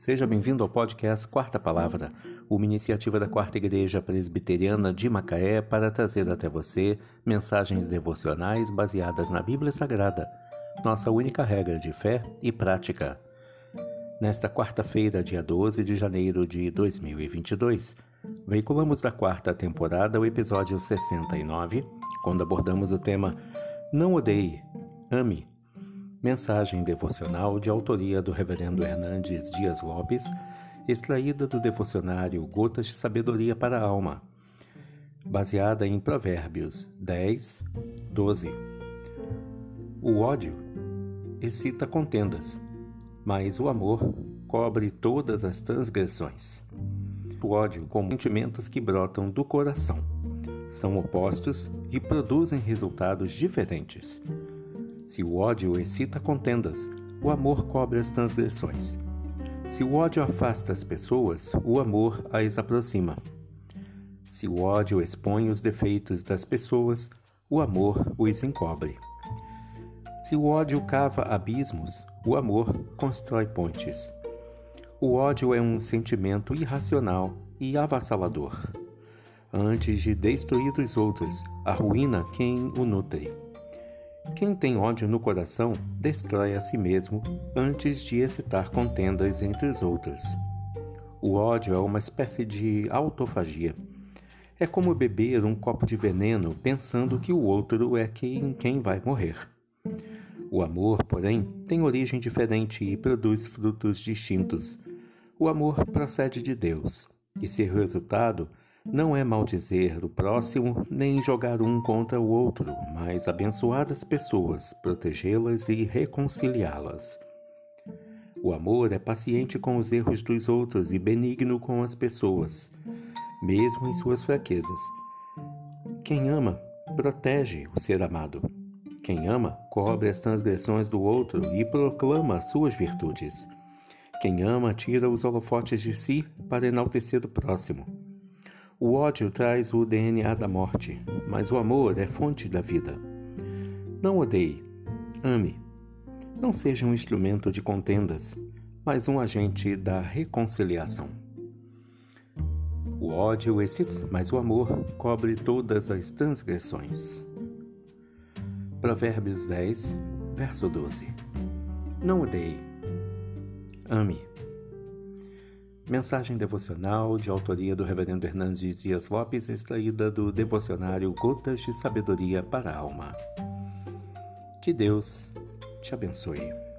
Seja bem-vindo ao podcast Quarta Palavra, uma iniciativa da Quarta Igreja Presbiteriana de Macaé para trazer até você mensagens devocionais baseadas na Bíblia Sagrada, nossa única regra de fé e prática. Nesta quarta-feira, dia 12 de janeiro de 2022, veiculamos da quarta temporada o episódio 69, quando abordamos o tema Não odeie, ame Mensagem devocional de autoria do Reverendo Hernandes Dias Lopes, extraída do devocionário Gotas de Sabedoria para a Alma, baseada em Provérbios 10, 12. O ódio excita contendas, mas o amor cobre todas as transgressões. O ódio como sentimentos que brotam do coração. São opostos e produzem resultados diferentes. Se o ódio excita contendas, o amor cobre as transgressões. Se o ódio afasta as pessoas, o amor as aproxima. Se o ódio expõe os defeitos das pessoas, o amor os encobre. Se o ódio cava abismos, o amor constrói pontes. O ódio é um sentimento irracional e avassalador. Antes de destruir os outros, arruína quem o nutre. Quem tem ódio no coração destrói a si mesmo antes de excitar contendas entre os outros. O ódio é uma espécie de autofagia. É como beber um copo de veneno pensando que o outro é quem, quem vai morrer. O amor, porém, tem origem diferente e produz frutos distintos. O amor procede de Deus, e seu resultado não é maldizer o próximo nem jogar um contra o outro, mas abençoar as pessoas, protegê-las e reconciliá-las. O amor é paciente com os erros dos outros e benigno com as pessoas, mesmo em suas fraquezas. Quem ama, protege o ser amado. Quem ama, cobre as transgressões do outro e proclama suas virtudes. Quem ama, tira os holofotes de si para enaltecer o próximo. O ódio traz o DNA da morte, mas o amor é fonte da vida. Não odeie, ame. Não seja um instrumento de contendas, mas um agente da reconciliação. O ódio excita, mas o amor cobre todas as transgressões. Provérbios 10, verso 12. Não odeie, ame. Mensagem devocional de autoria do Reverendo Hernandes Dias Lopes, extraída do devocionário Gotas de Sabedoria para a Alma. Que Deus te abençoe.